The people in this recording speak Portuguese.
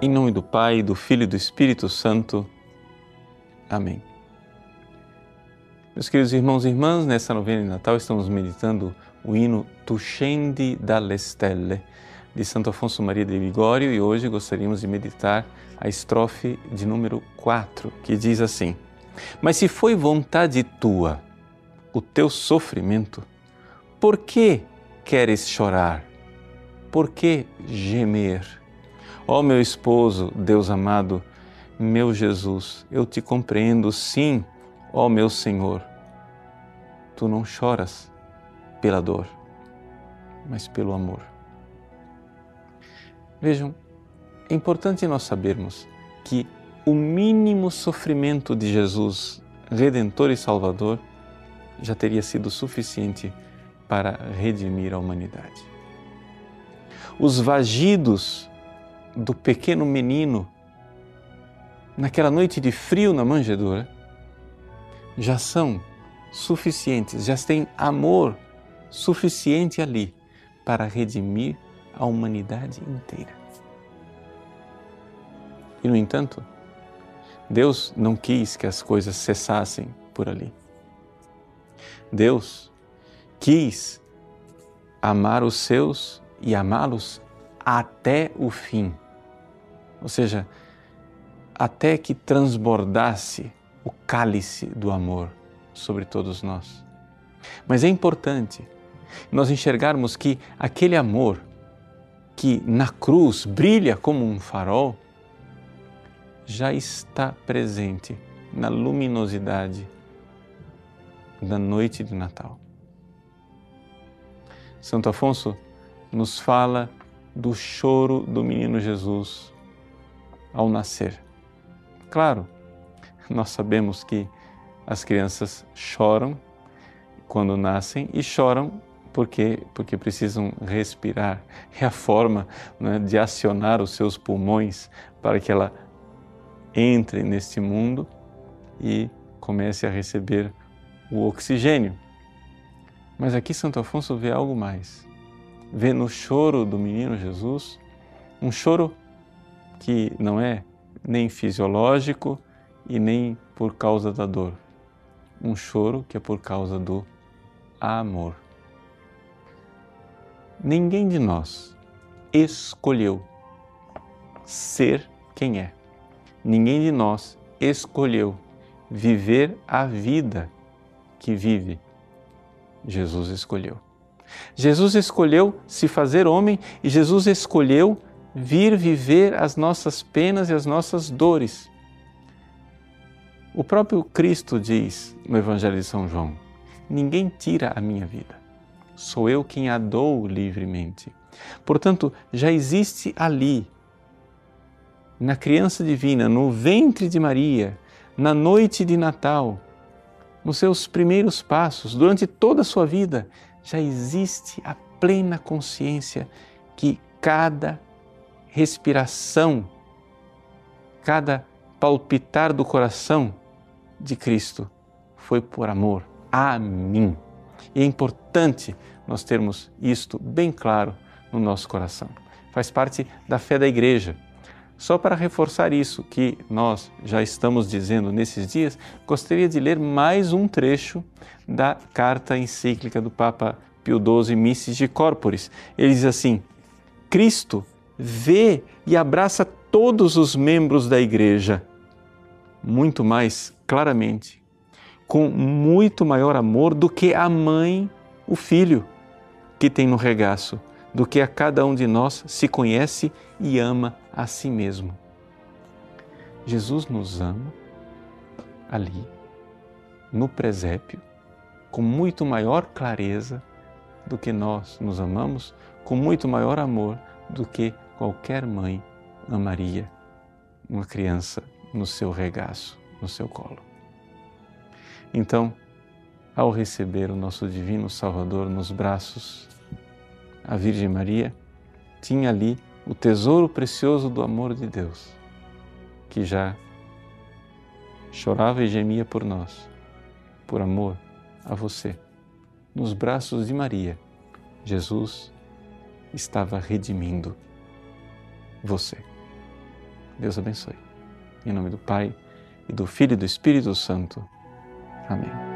Em nome do Pai, do Filho e do Espírito Santo. Amém. Meus queridos irmãos e irmãs, nessa novena de Natal estamos meditando o hino Tu scendi dalle stelle de Santo Afonso Maria de Ligório e hoje gostaríamos de meditar a estrofe de número 4, que diz assim: Mas se foi vontade tua o teu sofrimento, por que queres chorar? Por que gemer? Ó oh, meu esposo, Deus amado, meu Jesus, eu te compreendo, sim, ó oh, meu Senhor. Tu não choras pela dor, mas pelo amor. Vejam, é importante nós sabermos que o mínimo sofrimento de Jesus, Redentor e Salvador, já teria sido suficiente para redimir a humanidade. Os vagidos do pequeno menino naquela noite de frio na manjedoura já são suficientes, já têm amor suficiente ali para redimir a humanidade inteira. E, no entanto, Deus não quis que as coisas cessassem por ali. Deus quis amar os seus e amá-los até o fim. Ou seja, até que transbordasse o cálice do amor sobre todos nós. Mas é importante nós enxergarmos que aquele amor que na cruz brilha como um farol já está presente na luminosidade da noite de Natal. Santo Afonso nos fala do choro do menino Jesus ao nascer. Claro, nós sabemos que as crianças choram quando nascem e choram porque, porque precisam respirar. É a forma né, de acionar os seus pulmões para que ela entre neste mundo e comece a receber o oxigênio. Mas aqui Santo Afonso vê algo mais. Vê no choro do menino Jesus um choro que não é nem fisiológico e nem por causa da dor. Um choro que é por causa do amor. Ninguém de nós escolheu ser quem é. Ninguém de nós escolheu viver a vida que vive Jesus escolheu. Jesus escolheu se fazer homem e Jesus escolheu vir viver as nossas penas e as nossas dores. O próprio Cristo diz no Evangelho de São João: Ninguém tira a minha vida, sou eu quem a dou livremente. Portanto, já existe ali, na criança divina, no ventre de Maria, na noite de Natal, nos seus primeiros passos, durante toda a sua vida, já existe a plena consciência que cada respiração, cada palpitar do coração de Cristo foi por amor a mim. E é importante nós termos isto bem claro no nosso coração. Faz parte da fé da igreja só para reforçar isso que nós já estamos dizendo nesses dias, gostaria de ler mais um trecho da carta encíclica do Papa Pio XII, Missis de Corporis. Ele diz assim: Cristo vê e abraça todos os membros da igreja muito mais claramente, com muito maior amor do que a mãe, o filho que tem no regaço do que a cada um de nós se conhece e ama a si mesmo. Jesus nos ama ali, no presépio, com muito maior clareza do que nós nos amamos, com muito maior amor do que qualquer mãe amaria uma criança no seu regaço, no seu colo. Então, ao receber o nosso Divino Salvador nos braços, a Virgem Maria tinha ali o tesouro precioso do amor de Deus, que já chorava e gemia por nós, por amor a você. Nos braços de Maria, Jesus estava redimindo você. Deus abençoe. Em nome do Pai, e do Filho e do Espírito Santo. Amém.